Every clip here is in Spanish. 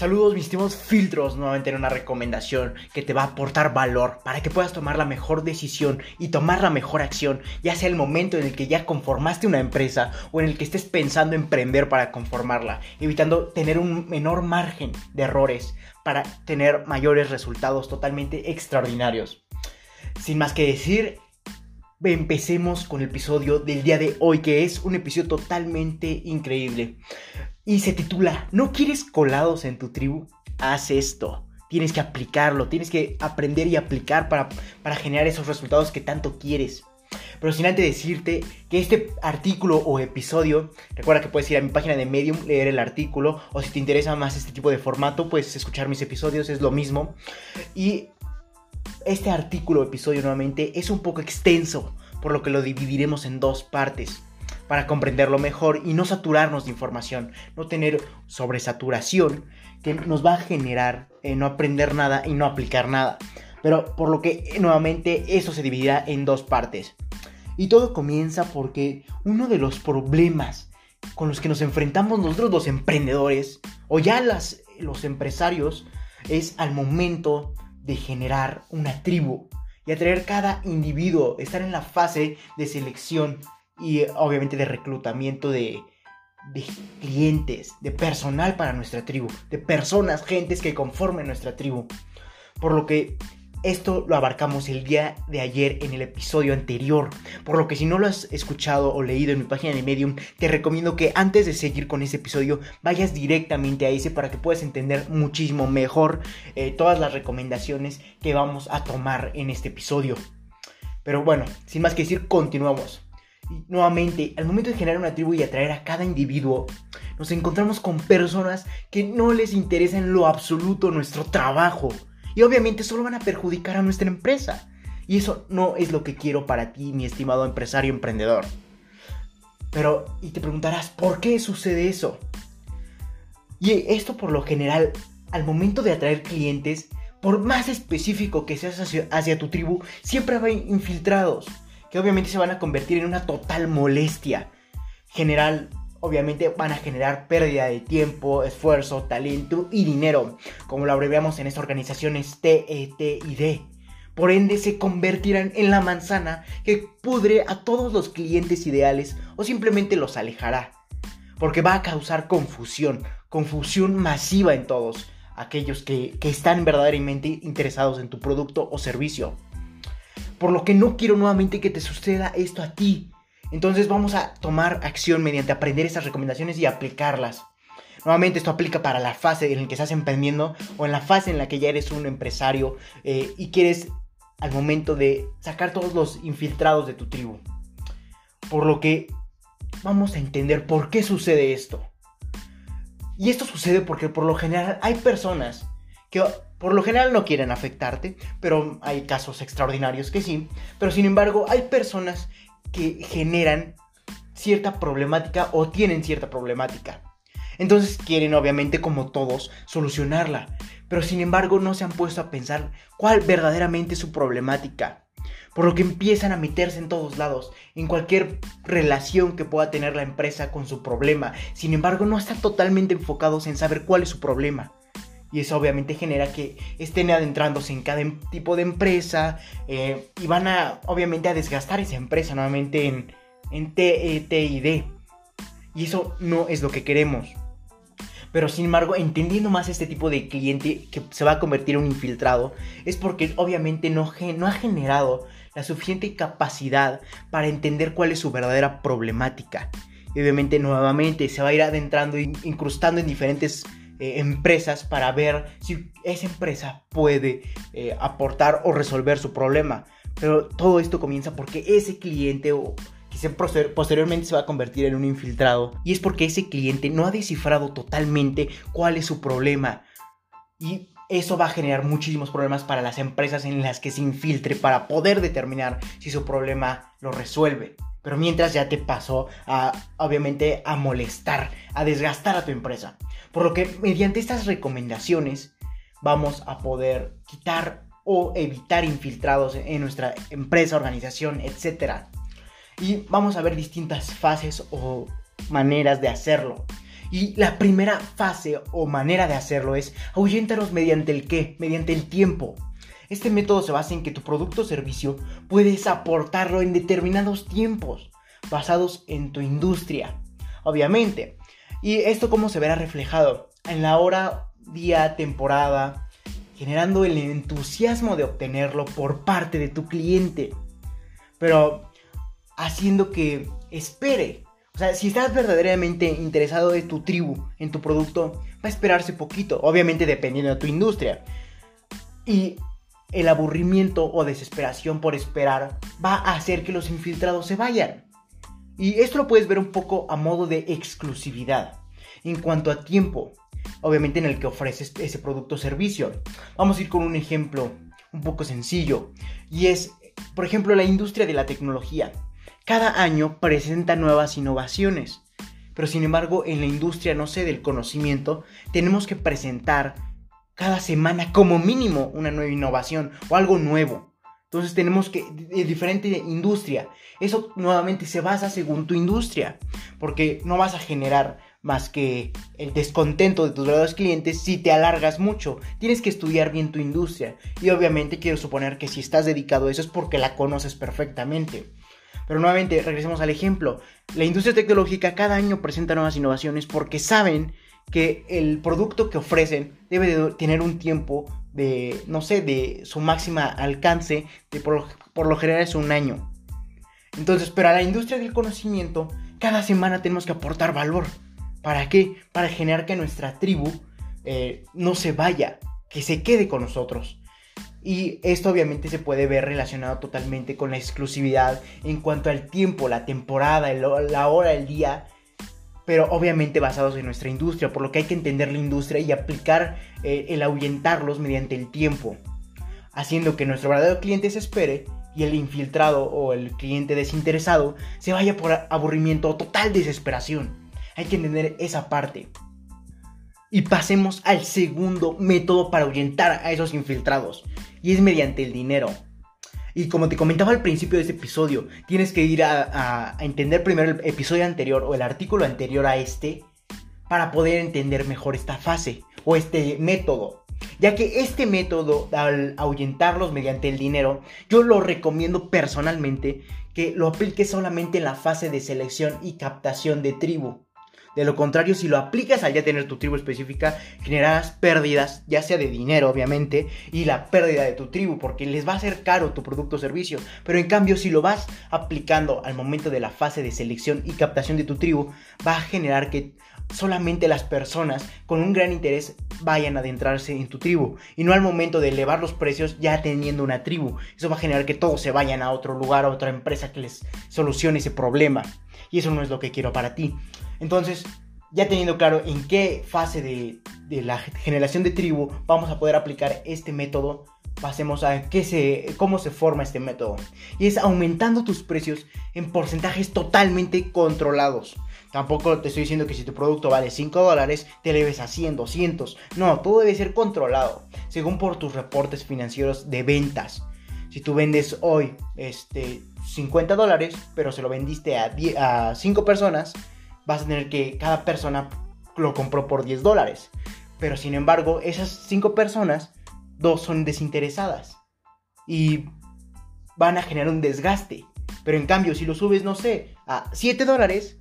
Saludos mis estimados filtros, nuevamente en una recomendación que te va a aportar valor para que puedas tomar la mejor decisión y tomar la mejor acción, ya sea el momento en el que ya conformaste una empresa o en el que estés pensando emprender para conformarla, evitando tener un menor margen de errores para tener mayores resultados totalmente extraordinarios. Sin más que decir, empecemos con el episodio del día de hoy, que es un episodio totalmente increíble. Y se titula, ¿no quieres colados en tu tribu? Haz esto. Tienes que aplicarlo, tienes que aprender y aplicar para, para generar esos resultados que tanto quieres. Pero sin antes decirte que este artículo o episodio, recuerda que puedes ir a mi página de Medium, leer el artículo, o si te interesa más este tipo de formato, puedes escuchar mis episodios, es lo mismo. Y este artículo o episodio nuevamente es un poco extenso, por lo que lo dividiremos en dos partes para comprenderlo mejor y no saturarnos de información, no tener sobresaturación que nos va a generar eh, no aprender nada y no aplicar nada. Pero por lo que nuevamente eso se dividirá en dos partes. Y todo comienza porque uno de los problemas con los que nos enfrentamos nosotros los emprendedores o ya las, los empresarios es al momento de generar una tribu y atraer cada individuo, estar en la fase de selección y obviamente de reclutamiento de, de clientes, de personal para nuestra tribu, de personas, gentes que conformen nuestra tribu. Por lo que esto lo abarcamos el día de ayer en el episodio anterior, por lo que si no lo has escuchado o leído en mi página de Medium, te recomiendo que antes de seguir con ese episodio vayas directamente a ese para que puedas entender muchísimo mejor eh, todas las recomendaciones que vamos a tomar en este episodio. Pero bueno, sin más que decir, continuamos. Y nuevamente, al momento de generar una tribu y atraer a cada individuo, nos encontramos con personas que no les interesa en lo absoluto nuestro trabajo y obviamente solo van a perjudicar a nuestra empresa. Y eso no es lo que quiero para ti, mi estimado empresario emprendedor. Pero, y te preguntarás, ¿por qué sucede eso? Y esto por lo general, al momento de atraer clientes, por más específico que seas hacia, tu tribu, siempre va infiltrados, que obviamente se van a convertir en una total molestia. General, obviamente van a generar pérdida de tiempo, esfuerzo, talento y dinero, como lo abreviamos en estas organizaciones TETID. Por ende se convertirán en la manzana que pudre a todos los clientes ideales o simplemente los alejará. Porque va a causar confusión, confusión masiva en todos aquellos que, que están verdaderamente interesados en tu producto o servicio. Por lo que no quiero nuevamente que te suceda esto a ti, entonces vamos a tomar acción mediante aprender estas recomendaciones y aplicarlas. Nuevamente esto aplica para la fase en la que estás emprendiendo o en la fase en la que ya eres un empresario eh, y quieres al momento de sacar todos los infiltrados de tu tribu. Por lo que vamos a entender por qué sucede esto. Y esto sucede porque por lo general hay personas que por lo general no quieren afectarte, pero hay casos extraordinarios que sí. Pero sin embargo hay personas que generan cierta problemática o tienen cierta problemática. Entonces quieren obviamente como todos solucionarla, pero sin embargo no se han puesto a pensar cuál verdaderamente es su problemática. Por lo que empiezan a meterse en todos lados, en cualquier relación que pueda tener la empresa con su problema. Sin embargo, no están totalmente enfocados en saber cuál es su problema. Y eso obviamente genera que estén adentrándose en cada em, tipo de empresa eh, y van a obviamente a desgastar esa empresa nuevamente en, en TETID. Y eso no es lo que queremos. Pero sin embargo, entendiendo más este tipo de cliente que se va a convertir en un infiltrado, es porque obviamente no, no ha generado la suficiente capacidad para entender cuál es su verdadera problemática. Y obviamente nuevamente se va a ir adentrando, incrustando en diferentes eh, empresas para ver si esa empresa puede eh, aportar o resolver su problema. Pero todo esto comienza porque ese cliente o quizá posteriormente se va a convertir en un infiltrado. Y es porque ese cliente no ha descifrado totalmente cuál es su problema. Y eso va a generar muchísimos problemas para las empresas en las que se infiltre para poder determinar si su problema lo resuelve. Pero mientras ya te pasó a, obviamente, a molestar, a desgastar a tu empresa. Por lo que mediante estas recomendaciones vamos a poder quitar o evitar infiltrados en nuestra empresa, organización, etc. Y vamos a ver distintas fases o maneras de hacerlo. Y la primera fase o manera de hacerlo es ahuyéntalos mediante el qué, mediante el tiempo. Este método se basa en que tu producto o servicio puedes aportarlo en determinados tiempos, basados en tu industria, obviamente. ¿Y esto cómo se verá reflejado? En la hora, día, temporada, generando el entusiasmo de obtenerlo por parte de tu cliente. Pero haciendo que espere o sea, si estás verdaderamente interesado en tu tribu, en tu producto, va a esperarse poquito, obviamente dependiendo de tu industria. Y el aburrimiento o desesperación por esperar va a hacer que los infiltrados se vayan. Y esto lo puedes ver un poco a modo de exclusividad. En cuanto a tiempo, obviamente en el que ofreces ese producto o servicio. Vamos a ir con un ejemplo un poco sencillo. Y es, por ejemplo, la industria de la tecnología cada año presenta nuevas innovaciones. Pero sin embargo, en la industria, no sé, del conocimiento, tenemos que presentar cada semana como mínimo una nueva innovación o algo nuevo. Entonces tenemos que, diferente industria. Eso nuevamente se basa según tu industria. Porque no vas a generar más que el descontento de tus verdaderos clientes si te alargas mucho. Tienes que estudiar bien tu industria. Y obviamente quiero suponer que si estás dedicado a eso es porque la conoces perfectamente. Pero nuevamente, regresemos al ejemplo. La industria tecnológica cada año presenta nuevas innovaciones porque saben que el producto que ofrecen debe de tener un tiempo de, no sé, de su máxima alcance, de por, lo general es un año. Entonces, pero a la industria del conocimiento, cada semana tenemos que aportar valor. ¿Para qué? Para generar que nuestra tribu eh, no se vaya, que se quede con nosotros. Y esto obviamente se puede ver relacionado totalmente con la exclusividad en cuanto al tiempo, la temporada, la hora, el día, pero obviamente basados en nuestra industria, por lo que hay que entender la industria y aplicar eh, el ahuyentarlos mediante el tiempo, haciendo que nuestro verdadero cliente se espere y el infiltrado o el cliente desinteresado se vaya por aburrimiento o total desesperación. Hay que entender esa parte. Y pasemos al segundo método para ahuyentar a esos infiltrados. Y es mediante el dinero. Y como te comentaba al principio de este episodio, tienes que ir a, entender primero el episodio anterior o el artículo anterior a este para poder entender mejor esta fase o este método. Ya que este método, al ahuyentarlos mediante el dinero, yo lo recomiendo personalmente que lo apliques solamente en la fase de selección y captación de tribu. De lo contrario, si lo aplicas al ya tener tu tribu específica, generarás pérdidas, ya sea de dinero, obviamente, y la pérdida de tu tribu, porque les va a ser caro tu producto o servicio. Pero en cambio, si lo vas aplicando al momento de la fase de selección y captación de tu tribu, va a generar que solamente las personas con un gran interés vayan a adentrarse en tu tribu y no al momento de elevar los precios ya teniendo una tribu. Eso va a generar que todos se vayan a otro lugar, a otra empresa que les solucione ese problema. Y eso no es lo que quiero para ti. Entonces, ya teniendo claro en qué fase de, la generación de tribu vamos a poder aplicar este método, pasemos a qué se, cómo se forma este método. Y es aumentando tus precios en porcentajes totalmente controlados. Tampoco te estoy diciendo que si tu producto vale 5 dólares, te leves a 100, 200. No, todo debe ser controlado, según por tus reportes financieros de ventas. Si tú vendes hoy este, 50 dólares, pero se lo vendiste a, a 5 personas, vas a tener que cada persona lo compró por 10 dólares. Pero sin embargo, esas 5 personas, dos son desinteresadas. Y van a generar un desgaste. Pero en cambio, si lo subes, no sé, a 7 dólares,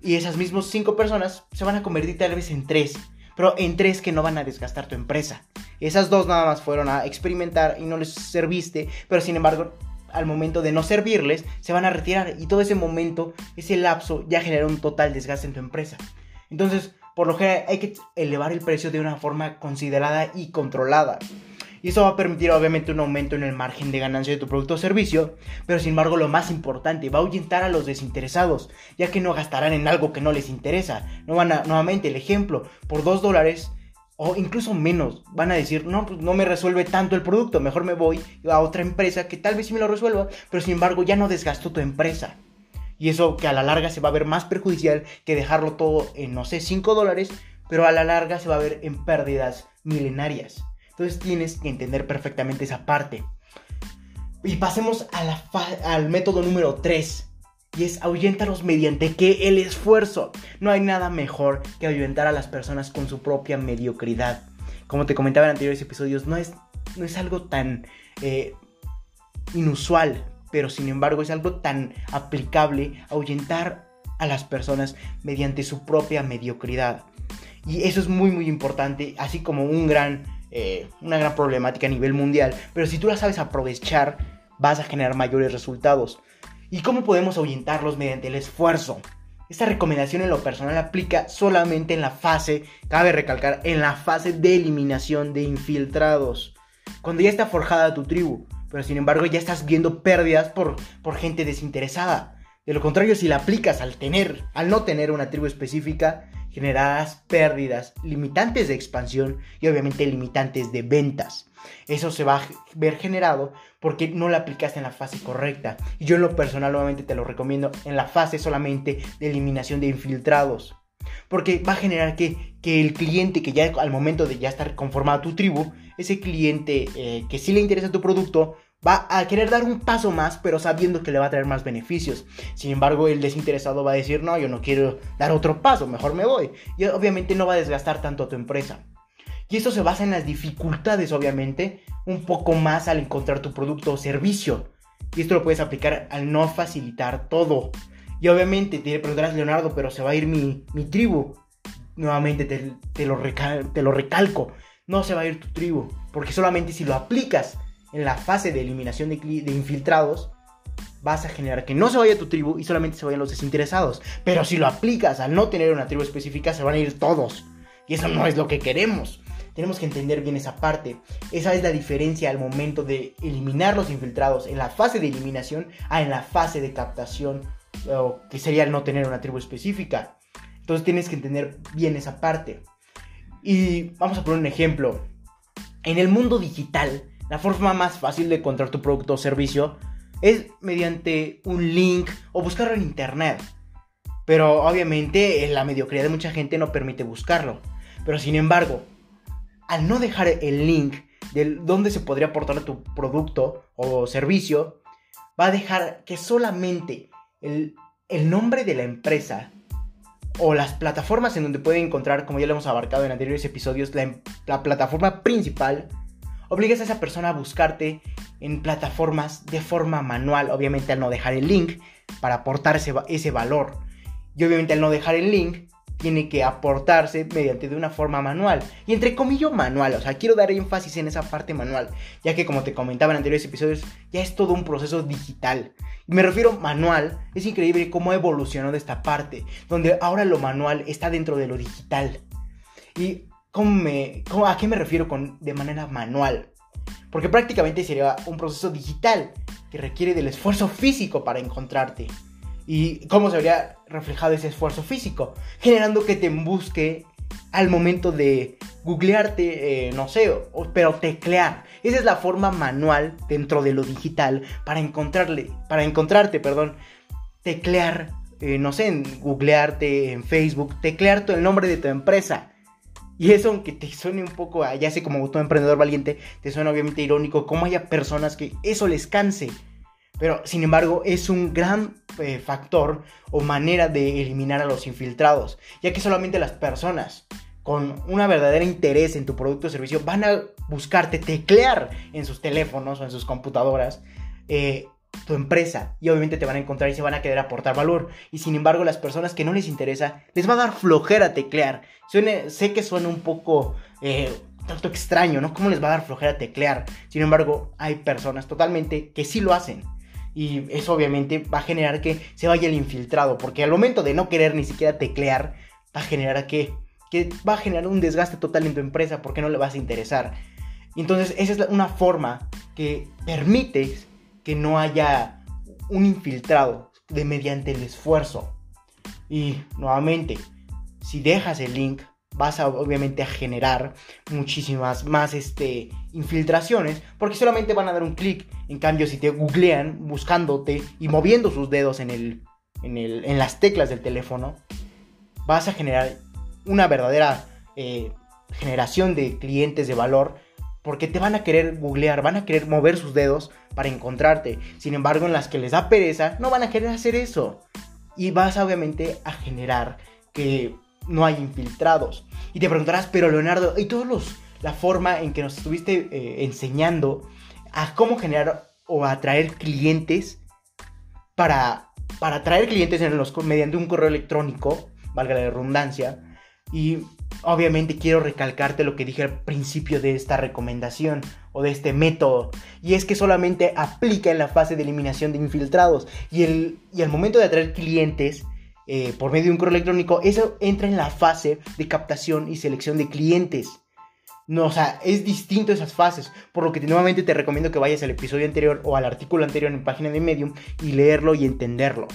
y esas mismas 5 personas se van a convertir tal vez en 3. Pero en 3 que no van a desgastar tu empresa. Esas dos nada más fueron a experimentar y no les serviste, pero sin embargo al momento de no servirles, se van a retirar y todo ese momento, ese lapso ya genera un total desgaste en tu empresa. Entonces, por lo general hay que elevar el precio de una forma considerada y controlada. Y eso va a permitir obviamente un aumento en el margen de ganancia de tu producto o servicio, pero sin embargo lo más importante, va a ahuyentar a los desinteresados, ya que no gastarán en algo que no les interesa. No van a, nuevamente el ejemplo, por 2 dólares o incluso menos, van a decir, no, pues no me resuelve tanto el producto, mejor me voy a otra empresa que tal vez sí me lo resuelva, pero sin embargo ya no desgastó tu empresa. Y eso que a la larga se va a ver más perjudicial que dejarlo todo en, no sé, 5 dólares, pero a la larga se va a ver en pérdidas milenarias. Entonces tienes que entender perfectamente esa parte. Y pasemos al método número 3, Y es ahuyentarlos mediante que el esfuerzo. No hay nada mejor que ahuyentar a las personas con su propia mediocridad. Como te comentaba en anteriores episodios, no es, no es algo tan eh, inusual, pero sin embargo es algo tan aplicable ahuyentar a las personas mediante su propia mediocridad. Y eso es muy muy importante, así como un gran, eh, una gran problemática a nivel mundial. Pero si tú la sabes aprovechar, vas a generar mayores resultados. ¿Y cómo podemos ahuyentarlos mediante el esfuerzo? Esta recomendación en lo personal aplica solamente en la fase, cabe recalcar, en la fase de eliminación de infiltrados. Cuando ya está forjada tu tribu, pero sin embargo ya estás viendo pérdidas por, por gente desinteresada. De lo contrario, si la aplicas al tener, al no tener una tribu específica, generarás pérdidas, limitantes de expansión y obviamente limitantes de ventas. Eso se va a ver generado porque no la aplicaste en la fase correcta. Y yo en lo personal nuevamente te lo recomiendo en la fase solamente de eliminación de infiltrados. Porque va a generar que, el cliente que ya al momento de ya estar conformado tu tribu, ese cliente eh, que sí le interesa tu producto, va a querer dar un paso más, pero sabiendo que le va a traer más beneficios. Sin embargo, el desinteresado va a decir, no, yo no quiero dar otro paso, mejor me voy. Y obviamente no va a desgastar tanto a tu empresa. Y esto se basa en las dificultades, obviamente, un poco más al encontrar tu producto o servicio. Y esto lo puedes aplicar al no facilitar todo. Y obviamente te preguntarás, Leonardo, pero se va a ir mi, tribu. Nuevamente te, lo te lo recalco. No se va a ir tu tribu. Porque solamente si lo aplicas en la fase de eliminación de, infiltrados, vas a generar que no se vaya tu tribu y solamente se vayan los desinteresados. Pero si lo aplicas al no tener una tribu específica, se van a ir todos. Y eso no es lo que queremos. Tenemos que entender bien esa parte. Esa es la diferencia al momento de eliminar los infiltrados en la fase de eliminación a en la fase de captación, que sería el no tener una tribu específica. Entonces tienes que entender bien esa parte. Y vamos a poner un ejemplo. En el mundo digital, la forma más fácil de encontrar tu producto o servicio es mediante un link o buscarlo en internet. Pero obviamente la mediocridad de mucha gente no permite buscarlo. Pero sin embargo, al no dejar el link de dónde se podría aportar tu producto o servicio, va a dejar que solamente el, nombre de la empresa o las plataformas en donde pueden encontrar, como ya lo hemos abarcado en anteriores episodios, la, la plataforma principal, obligas a esa persona a buscarte en plataformas de forma manual, obviamente al no dejar el link para aportar ese, valor. Y obviamente al no dejar el link, tiene que aportarse mediante de una forma manual. Y entre comillas manual, o sea, quiero dar énfasis en esa parte manual, ya que como te comentaba en anteriores episodios, ya es todo un proceso digital. Y me refiero manual, es increíble cómo ha evolucionado esta parte, donde ahora lo manual está dentro de lo digital. ¿Y cómo me, a qué me refiero con de manera manual? Porque prácticamente sería un proceso digital que requiere del esfuerzo físico para encontrarte. ¿Y cómo se habría reflejado ese esfuerzo físico? Generando que te busque al momento de googlearte, eh, no sé, pero teclear. Esa es la forma manual dentro de lo digital para encontrarle, para encontrarte, perdón, teclear, eh, no sé, en googlearte en Facebook, teclear el nombre de tu empresa. Y eso, aunque te suene un poco, ya sé como tu emprendedor valiente, te suena obviamente irónico, como haya personas que eso les canse. Pero, sin embargo, es un gran eh, factor o manera de eliminar a los infiltrados, ya que solamente las personas con una verdadera interés en tu producto o servicio van a buscarte teclear en sus teléfonos o en sus computadoras eh, tu empresa y obviamente te van a encontrar y se van a querer aportar valor. Y sin embargo las personas que no les interesa les va a dar flojera teclear. Sé que suena un poco eh, tanto extraño no cómo les va a dar flojera teclear sin embargo hay personas totalmente que sí lo hacen. Y eso obviamente va a generar que se vaya el infiltrado, porque al momento de no querer ni siquiera teclear, va a generar que, que va a generar un desgaste total en tu empresa porque no le vas a interesar. Entonces esa es una forma que permite que no haya un infiltrado de mediante el esfuerzo. Y nuevamente, si dejas el link, vas a obviamente a generar muchísimas más este, infiltraciones porque solamente van a dar un clic. En cambio, si te googlean buscándote y moviendo sus dedos en, el, en, el, en las teclas del teléfono, vas a generar una verdadera eh, generación de clientes de valor porque te van a querer googlear, van a querer mover sus dedos para encontrarte. Sin embargo, en las que les da pereza, no van a querer hacer eso. Y vas obviamente a generar que no hay infiltrados. Y te preguntarás, pero Leonardo, ¿y todos los la forma en que nos estuviste eh, enseñando a cómo generar o atraer clientes para, para atraer clientes en los, mediante un correo electrónico, valga la redundancia, y obviamente quiero recalcarte lo que dije al principio de esta recomendación o de este método. Y es que solamente aplica en la fase de eliminación de infiltrados. Y, el, y al momento de atraer clientes eh, por medio de un correo electrónico, eso entra en la fase de captación y selección de clientes. No, o sea, es distinto esas fases, por lo que nuevamente te recomiendo que vayas al episodio anterior o al artículo anterior en página de Medium y leerlo y entenderlo,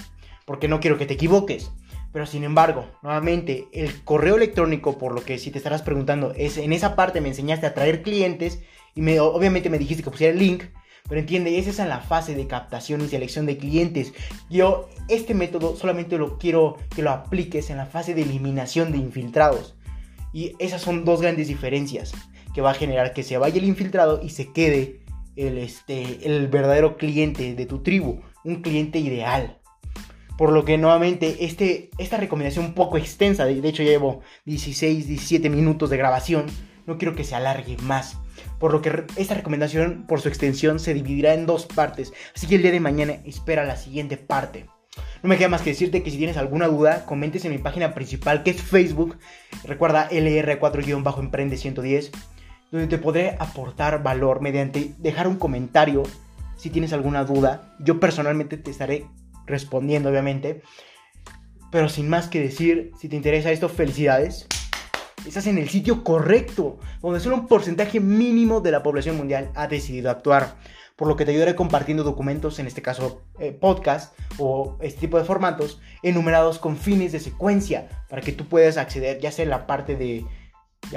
porque no quiero que te equivoques. Pero sin embargo, nuevamente, el correo electrónico, por lo que si te estarás preguntando, es en esa parte me enseñaste a traer clientes y me, obviamente me dijiste que pusiera el link, pero entiende, esa es la fase de captación y selección de clientes. Yo este método solamente lo quiero que lo apliques en la fase de eliminación de infiltrados. Y esas son dos grandes diferencias que va a generar que se vaya el infiltrado y se quede el, este, el verdadero cliente de tu tribu, un cliente ideal. Por lo que nuevamente este, esta recomendación un poco extensa, de, hecho llevo 16, 17 minutos de grabación, no quiero que se alargue más. Por lo que esta recomendación por su extensión se dividirá en dos partes. Así que el día de mañana espera la siguiente parte. No me queda más que decirte que si tienes alguna duda, comentes en mi página principal que es Facebook. Recuerda LR4-Emprende110, donde te podré aportar valor mediante dejar un comentario si tienes alguna duda. Yo personalmente te estaré respondiendo, obviamente. Pero sin más que decir, si te interesa esto, felicidades. Estás en el sitio correcto, donde solo un porcentaje mínimo de la población mundial ha decidido actuar por lo que te ayudaré compartiendo documentos, en este caso eh, podcast o este tipo de formatos, enumerados con fines de secuencia, para que tú puedas acceder ya sea en la parte de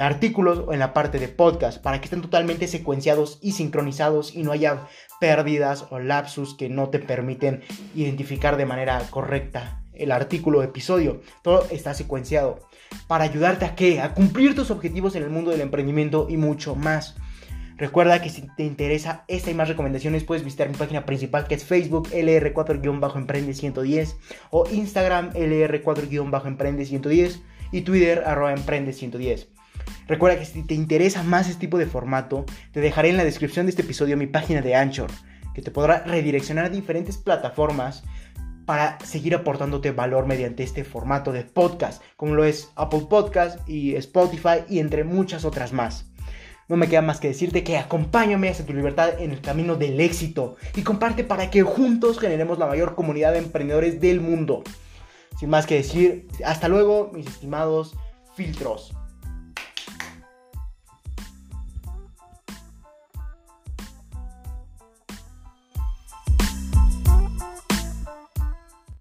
artículos o en la parte de podcast, para que estén totalmente secuenciados y sincronizados y no haya pérdidas o lapsus que no te permiten identificar de manera correcta el artículo o episodio. Todo está secuenciado para ayudarte a qué? A cumplir tus objetivos en el mundo del emprendimiento y mucho más. Recuerda que si te interesa esta y más recomendaciones puedes visitar mi página principal que es Facebook LR4-Emprende110 o Instagram LR4-Emprende110 y Twitter arroba Emprende110. Recuerda que si te interesa más este tipo de formato, te dejaré en la descripción de este episodio mi página de Anchor, que te podrá redireccionar a diferentes plataformas para seguir aportándote valor mediante este formato de podcast, como lo es Apple Podcast y Spotify y entre muchas otras más. No me queda más que decirte que acompáñame hacia tu libertad en el camino del éxito y comparte para que juntos generemos la mayor comunidad de emprendedores del mundo. Sin más que decir, hasta luego, mis estimados filtros.